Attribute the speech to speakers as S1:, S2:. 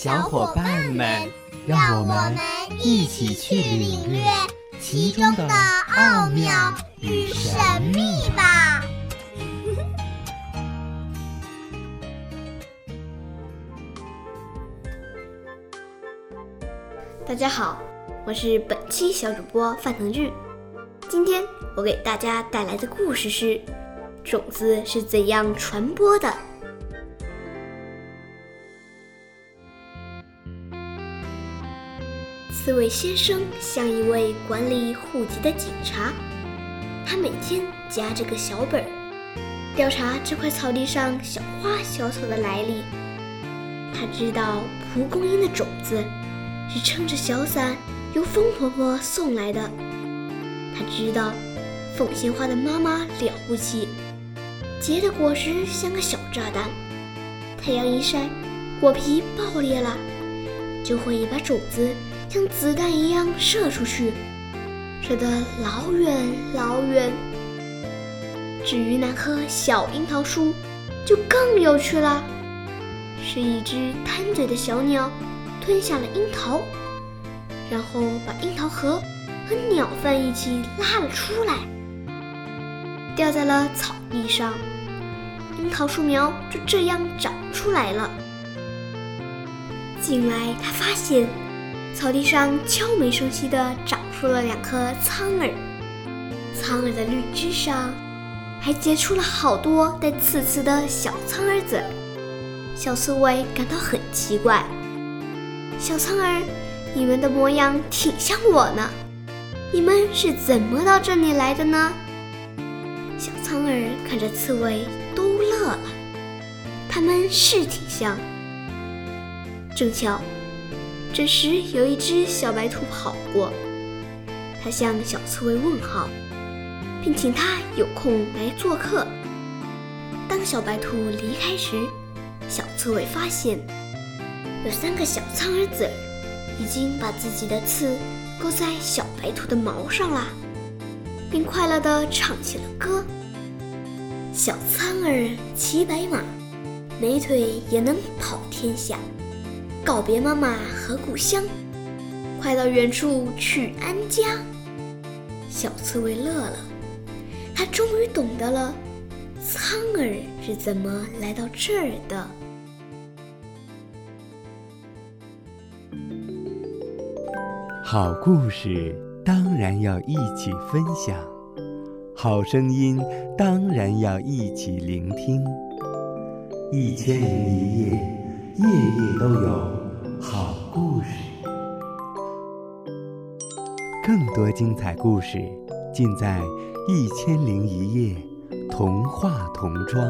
S1: 小伙伴们，让我们一起去领略其中的奥妙与神秘吧！
S2: 大家好，我是本期小主播范腾俊。今天我给大家带来的故事是：种子是怎样传播的？这位先生像一位管理户籍的警察，他每天夹着个小本儿，调查这块草地上小花小草的来历。他知道蒲公英的种子是撑着小伞由风婆婆送来的，他知道凤仙花的妈妈了不起，结的果实像个小炸弹，太阳一晒，果皮爆裂了，就会把种子。像子弹一样射出去，射得老远老远。至于那棵小樱桃树，就更有趣了，是一只贪嘴的小鸟吞下了樱桃，然后把樱桃核和鸟粪一起拉了出来，掉在了草地上，樱桃树苗就这样长出来了。近来他发现。草地上悄没声息地长出了两颗苍耳，苍耳的绿枝上还结出了好多带刺刺的小苍耳籽。小刺猬感到很奇怪：“小苍耳，你们的模样挺像我呢，你们是怎么到这里来的呢？”小苍耳看着刺猬都乐了，他们是挺像。正巧。这时，有一只小白兔跑过，它向小刺猬问好，并请它有空来做客。当小白兔离开时，小刺猬发现有三个小苍耳子已经把自己的刺勾在小白兔的毛上了，并快乐地唱起了歌：“小苍耳骑白马，美腿也能跑天下。”告别妈妈和故乡，快到远处去安家。小刺猬乐了，它终于懂得了苍耳是怎么来到这儿的。
S3: 好故事当然要一起分享，好声音当然要一起聆听。一千零一夜，夜夜都有。好故事，更多精彩故事尽在《一千零一夜》童话童装。